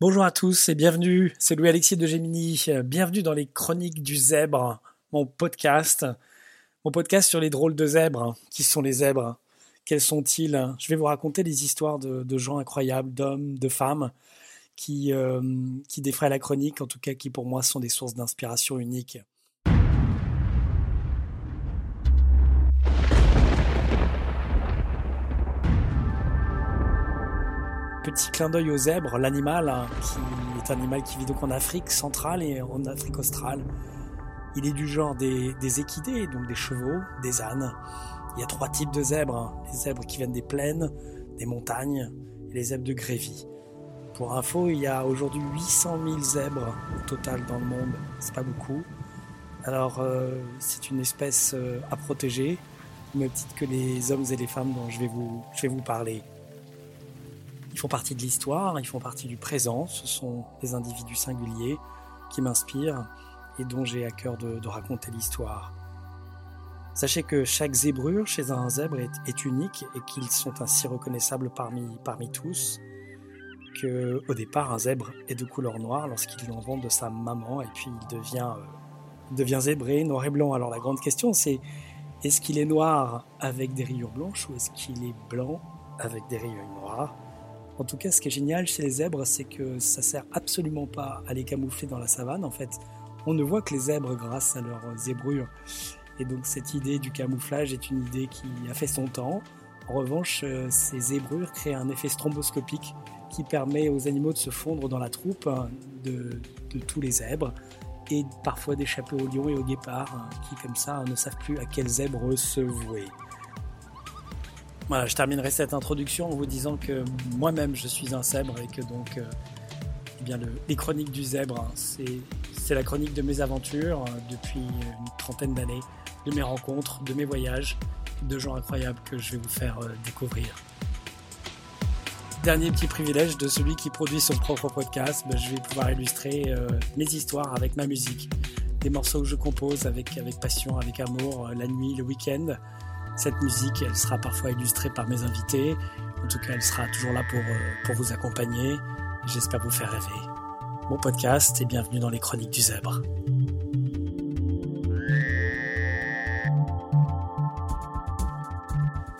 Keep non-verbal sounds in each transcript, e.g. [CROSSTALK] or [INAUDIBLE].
Bonjour à tous et bienvenue, c'est Louis-Alexis de Gemini. Bienvenue dans les Chroniques du Zèbre, mon podcast. Mon podcast sur les drôles de zèbres. Qui sont les zèbres? Quels sont-ils? Je vais vous raconter des histoires de, gens incroyables, d'hommes, de femmes, qui, euh, qui défraient la chronique, en tout cas qui pour moi sont des sources d'inspiration uniques. Petit clin d'œil au zèbre, l'animal, hein, qui est un animal qui vit donc en Afrique centrale et en Afrique australe. Il est du genre des, équidés, donc des chevaux, des ânes. Il y a trois types de zèbres. Hein. Les zèbres qui viennent des plaines, des montagnes et les zèbres de Grévy. Pour info, il y a aujourd'hui 800 000 zèbres au total dans le monde. C'est pas beaucoup. Alors, euh, c'est une espèce euh, à protéger, même que les hommes et les femmes dont je vais vous, je vais vous parler. Ils font partie de l'histoire, ils font partie du présent, ce sont des individus singuliers qui m'inspirent et dont j'ai à cœur de, raconter l'histoire. Sachez que chaque zébrure chez un zèbre est, unique et qu'ils sont ainsi reconnaissables parmi, parmi tous. Que au départ un zèbre est de couleur noire lorsqu'il l'envente de sa maman et puis il devient, euh, devient zébré, noir et blanc. Alors la grande question c'est est-ce qu'il est noir avec des rayures blanches ou est-ce qu'il est blanc avec des rayures noires? En tout cas, ce qui est génial chez les zèbres, c'est que ça sert absolument pas à les camoufler dans la savane. En fait, on ne voit que les zèbres grâce à leur zébrure. Et donc, cette idée du camouflage est une idée qui a fait son temps. En revanche, euh, ces zébrures créent un effet stromboscopique qui permet aux animaux de se fondre dans la troupe hein, de, tous les zèbres et parfois d'échapper aux lions et aux guépards hein, qui, comme ça, ne savent plus à quel zèbre se vouer. Voilà, je terminerai cette introduction en vous disant que moi-même je suis un zèbre et que donc euh, eh bien les chroniques du zèbre, hein, c'est la chronique de mes aventures euh, depuis une trentaine d'années, de mes rencontres, de mes voyages, de gens incroyables que je vais vous faire euh, découvrir. Dernier petit privilège de celui qui produit son propre podcast, ben, je vais pouvoir illustrer mes histoires avec ma musique. Des morceaux que je compose avec, avec passion, avec amour, la nuit, le week-end. Cette musique, elle sera parfois illustrée par mes invités. En tout cas, elle sera toujours là pour, euh, pour vous accompagner. J'espère vous faire rêver. Bon podcast et bienvenue dans les Chroniques du Zèbre.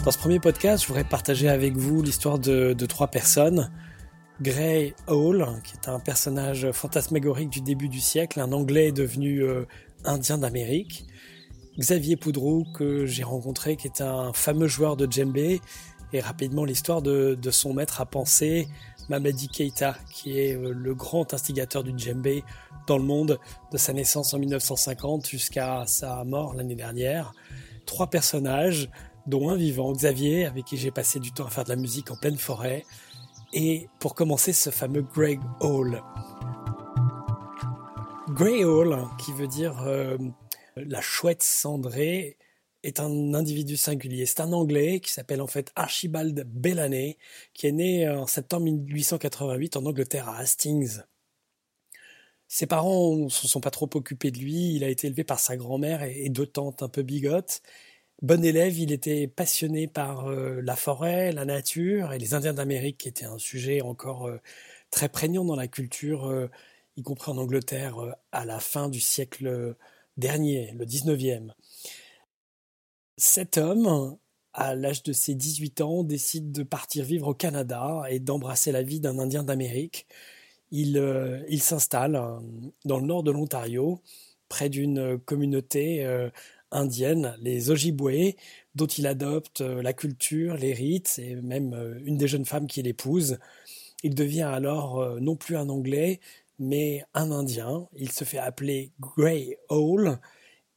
Dans ce premier podcast, je voudrais partager avec vous l'histoire de, trois personnes. Gray Hall, qui est un personnage fantasmagorique du début du siècle, un Anglais devenu euh, Indien d'Amérique. Xavier Poudreau que j'ai rencontré, qui est un fameux joueur de djembé, et rapidement l'histoire de, son maître à penser, Mamadi Keita, qui est euh, le grand instigateur du djembé dans le monde, de sa naissance en 1950 jusqu'à sa mort l'année dernière. Trois personnages, dont un vivant, Xavier, avec qui j'ai passé du temps à faire de la musique en pleine forêt, et pour commencer ce fameux Greg Hall. Grey Hall, qui veut dire euh, la chouette cendrée est un individu singulier. C'est un Anglais qui s'appelle en fait Archibald Bellany, qui est né en septembre 1888 en Angleterre à Hastings. Ses parents ne se sont pas trop occupés de lui. Il a été élevé par sa grand-mère et deux tantes un peu bigotes. Bon élève, il était passionné par euh, la forêt, la nature et les Indiens d'Amérique, qui étaient un sujet encore euh, très prégnant dans la culture, euh, y compris en Angleterre, à la fin du siècle dernier, le 19e. Cet homme, à l'âge de ses 18 ans, décide de partir vivre au Canada et d'embrasser la vie d'un Indien d'Amérique. Il, euh, s'installe euh, dans le nord de l'Ontario, près d'une communauté euh, indienne, les Ojibwe, dont il adopte la culture, les rites et même une des jeunes femmes qu'il épouse. Il devient alors non plus un Anglais, mais un Indien. Il se fait appeler Grey Owl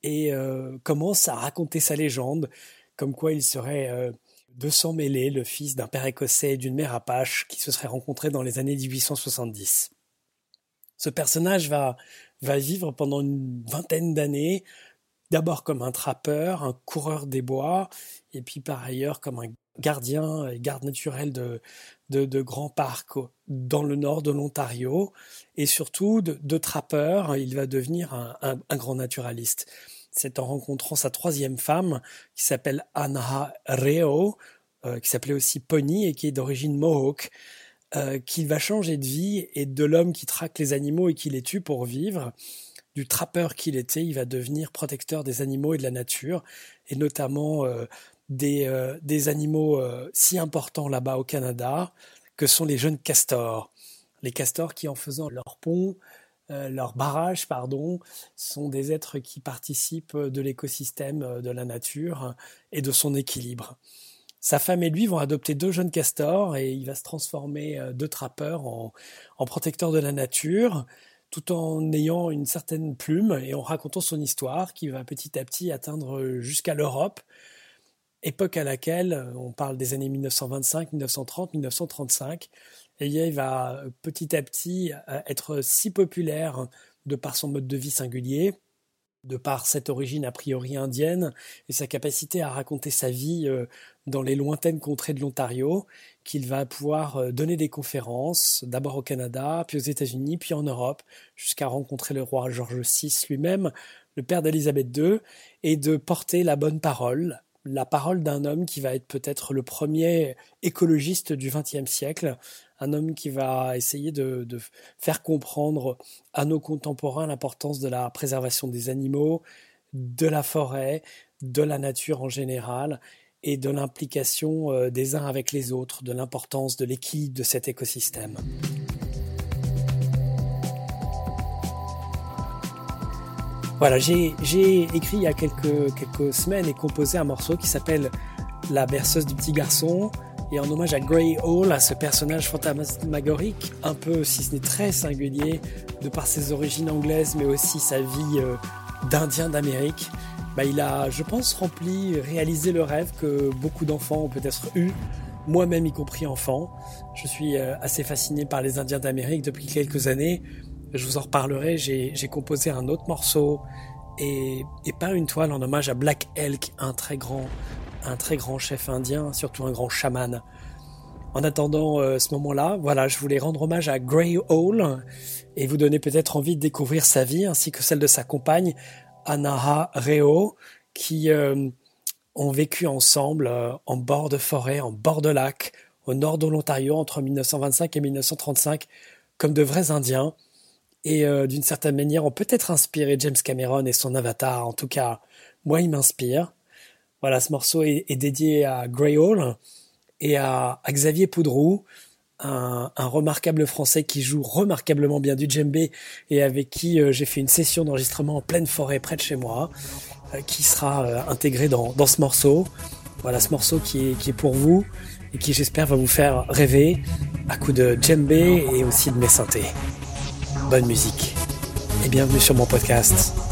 et euh, commence à raconter sa légende, comme quoi il serait euh, de sang mêlé, le fils d'un père écossais et d'une mère apache qui se seraient rencontrés dans les années 1870. Ce personnage va, va vivre pendant une vingtaine d'années, d'abord comme un trappeur, un coureur des bois, et puis par ailleurs comme un gardien et garde naturel de, de, grands parcs dans le nord de l'Ontario et surtout de, trappeur. Il va devenir un, grand naturaliste. C'est en rencontrant sa troisième femme qui s'appelle Anna Reo, euh, qui s'appelait aussi Pony et qui est d'origine Mohawk, euh, qu'il va changer de vie et de l'homme qui traque les animaux et qui les tue pour vivre, du trappeur qu'il était, il va devenir protecteur des animaux et de la nature, et notamment euh, des, euh, des, animaux si importants là-bas au Canada, que sont les jeunes castors. Les castors qui, en faisant leur pont, leur barrage, pardon, sont des êtres qui participent de l'écosystème de la nature et de son équilibre. Sa femme et lui vont adopter deux jeunes castors et il va se transformer euh, de trappeur en, protecteur de la nature, tout en ayant une certaine plume et en racontant son histoire qui va petit à petit atteindre jusqu'à l'Europe, époque à laquelle, euh, on parle des années 1925, 1930, 1935, et il va euh, petit à petit être si populaire de par son mode de vie singulier de par cette origine a priori indienne et sa capacité à raconter sa vie euh, dans les lointaines contrées de l'Ontario, qu'il va pouvoir euh, donner des conférences, d'abord au Canada, puis aux États-Unis, puis en Europe, jusqu'à rencontrer le roi George VI lui-même, le père d'Élisabeth II, et de porter la bonne parole, la parole d'un homme qui va être peut-être le premier écologiste du XXe siècle, un homme qui va essayer de, faire comprendre à nos contemporains l'importance de la préservation des animaux, de la forêt, de la nature en général, et de l'implication euh, des uns avec les autres, de l'importance de l'équilibre de cet écosystème. Voilà, j'ai écrit il y a quelques, quelques semaines et composé un morceau qui s'appelle La berceuse du petit garçon, et en hommage à Grey Hall, à ce personnage fantasmagorique, un peu, si ce n'est très singulier, de par ses origines anglaises, mais aussi sa vie euh, d'Indien d'Amérique, bah, il a, je pense, rempli, réalisé le rêve que beaucoup d'enfants ont peut-être eu, moi-même y compris enfant. Je suis euh, assez fasciné par les Indiens d'Amérique depuis quelques années je vous en reparlerai, j'ai composé un autre morceau et, pas une toile en hommage à Black Elk, un très grand, un très grand chef indien, surtout un grand chaman. En attendant euh, ce moment-là, voilà, je voulais rendre hommage à Grey Hall et vous donner peut-être envie de découvrir sa vie ainsi que celle de sa compagne Anaha Reo, qui euh, ont vécu ensemble euh, en bord de forêt, en bord de lac, au nord de l'Ontario entre 1925 et 1935, comme de vrais Indiens et euh, d'une certaine manière ont peut-être inspiré James Cameron et son Avatar. En tout cas, moi, il m'inspire. Voilà, ce morceau est, dédié à Grey Hall et à, Xavier Poudrou, un, remarquable Français qui joue remarquablement bien du djembé et avec qui euh, j'ai fait une session d'enregistrement en pleine forêt près de chez moi, euh, qui sera intégré dans, dans, ce morceau. Voilà, ce morceau qui est, qui est pour vous et qui j'espère va vous faire rêver à coup de djembé et aussi de mes synthés bonne musique et bienvenue sur mon podcast.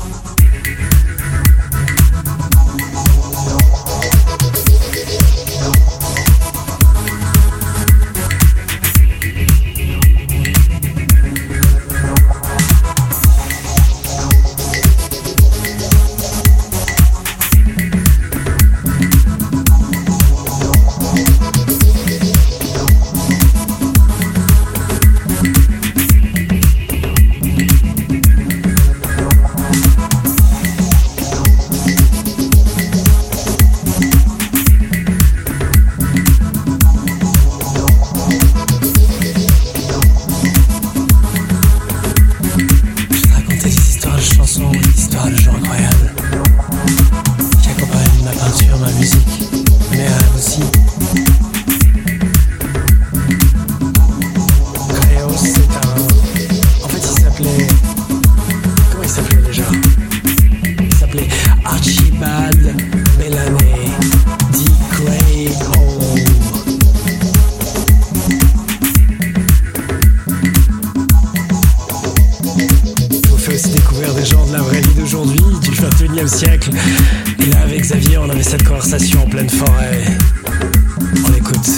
on écoute.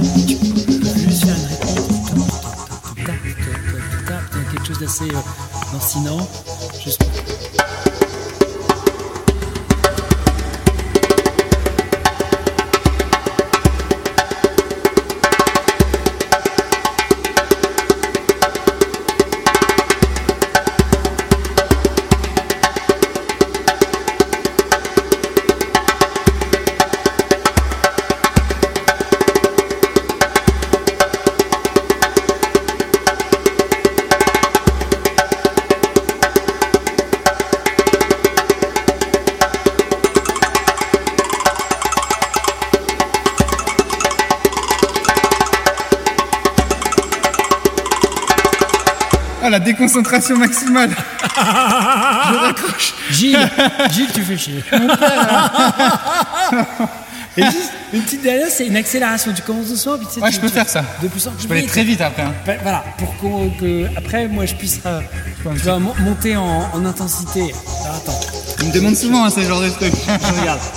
Je suis une réponse. Quelque chose d'assez euh, lancinant. Ah, la déconcentration maximale. [LAUGHS] je raccroche. Gilles, Gilles, tu fais chier. Et juste, une petite dernière, c'est une accélération. Tu commences doucement, puis tu sais, Ouais, tu- je peux tu- faire ça. De plus en plus Je peux aller vite. très vite après. hein. Ben, Voilà, pour qu'on- que après moi je puisse euh, tu vois, mon- monter en, en intensité. Alors, attends, Il me demande souvent hein, ce genre de trucs. je regarde. [LAUGHS]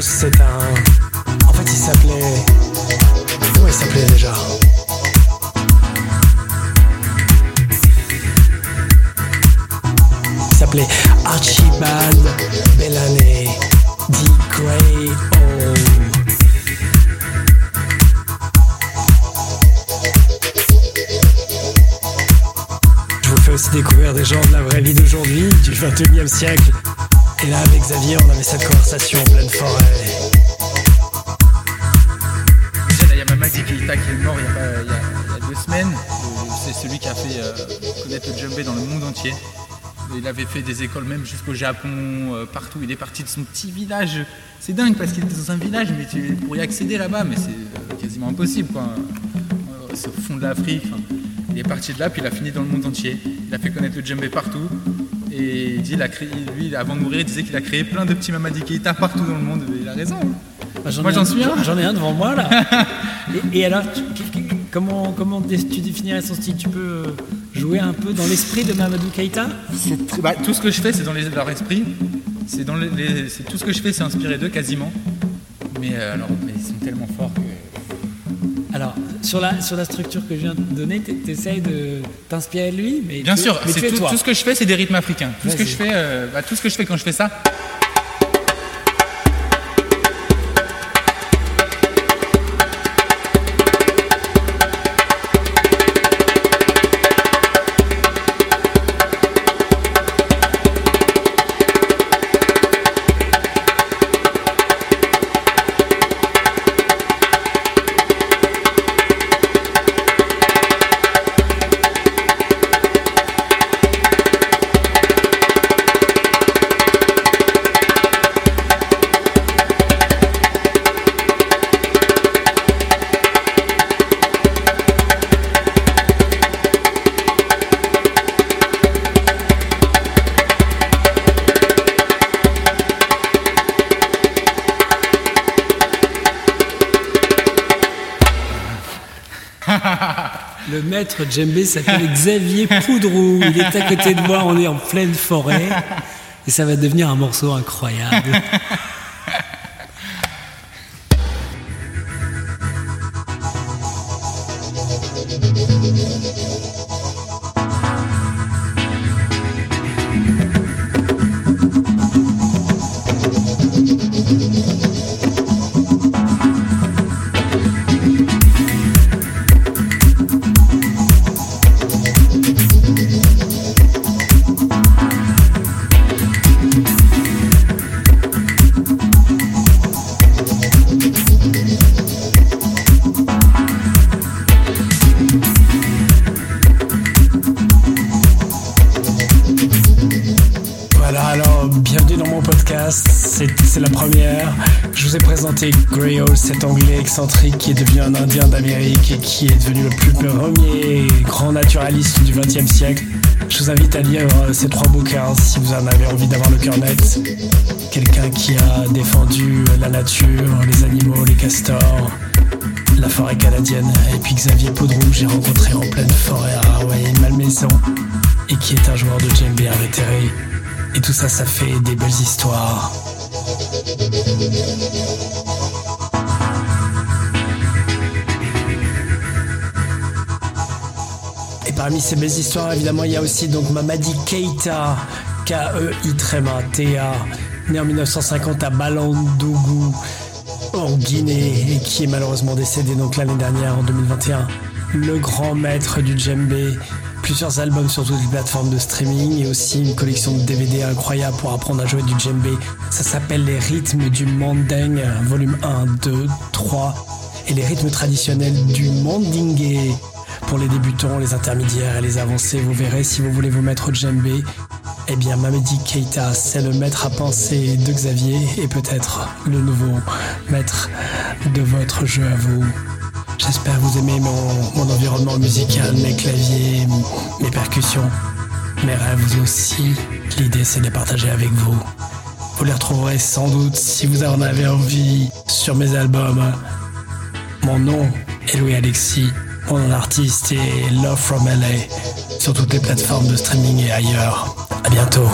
C'est un. En fait, il s'appelait. Comment il s'appelait déjà Il s'appelait Archibald Bellamy dit Grey O. Je vous fais aussi découvrir des gens de la vraie vie d'aujourd'hui, du 21 e siècle. Et là, avec Xavier, on avait cette conversation en pleine forêt. Il y a Keita qui est mort il y a, il y a- deux semaines. Euh, C'est celui qui a fait euh, connaître le djembé dans le monde entier. Il avait fait des écoles même jusqu'au Japon, euh, partout. Il est parti de son petit village. C'est dingue parce qu'il était dans un village, mais tu, pour y accéder là-bas, mais c'est quasiment impossible. Quoi. Euh, C'est au fond de l'Afrique. Il est parti de là, puis il a fini dans le monde entier. Il a fait connaître le djembé partout. Et il dit, il a créé, lui, avant de mourir, il disait qu'il a créé plein de petits Mamadi Keita partout dans le monde. Et il a raison. Bah, Moi, j'en un- suis un. J'en ai un devant moi là. [LAUGHS] et, et alors, tu- comment, comment tu définirais son style? Tu peux euh, jouer un peu dans l'esprit de Mamadou très- bah, tout ce que je fais, c'est dans les- leur esprit. C'est dans les, les- c'est tout ce que je fais, c'est inspiré d'eux quasiment. Mais euh, alors, mais ils sont tellement forts que. Alors, sur la, sur la structure que je viens de donner, tu essayes de t'inspirer de lui mais Bien tu- sûr, mais es tout, toi. tout ce que je fais, c'est des rythmes africains. Tout ce que je fais, euh, bah, tout ce que je fais quand je fais ça. Le maître djembé s'appelle Xavier Poudrou. Il est à côté de moi, on est en pleine forêt. Et ça va devenir un morceau incroyable. C'est la première. Je vous ai présenté Hall, cet anglais excentrique qui est devenu un indien d'Amérique et qui est devenu le plus premier grand naturaliste du XXe siècle. Je vous invite à lire euh, ces trois bouquins si vous en avez envie d'avoir le cœur net. Quelqu'un qui a défendu la nature, les animaux, les castors, la forêt canadienne. Et puis Xavier Poudrou, j'ai rencontré en pleine forêt à Hawaï, Malmaison, et qui est un joueur de djembé invétéré. Et tout ça, ça fait des belles histoires. Et parmi ces belles histoires, évidemment, il y a aussi donc Mamadi Keita, K-E-I-T-A, né en 1950 à Balandougou, en Guinée, et qui est malheureusement décédé donc l'année dernière, en 2021. Le grand maître du djembé, plusieurs albums sur toutes les plateformes de streaming et aussi une collection de DVD incroyable pour apprendre à jouer du djembé. Ça s'appelle Les rythmes du manding, volume 1, 2, 3 et les rythmes traditionnels du mandingue. Pour les débutants, les intermédiaires et les avancés, vous verrez si vous voulez vous mettre au djembé. Eh bien, Mamedi Keita, c'est le maître à penser de Xavier et peut-être le nouveau maître de votre jeu à vous. J'espère que vous aimez mon, environnement musical, mes claviers, mes percussions, mes rêves aussi. L'idée, c'est de les partager avec vous. Vous les retrouverez sans doute si vous en avez envie sur mes albums. Mon nom est Louis Alexis. Mon nom d'artiste est Love from LA sur toutes les plateformes de streaming et ailleurs. À bientôt.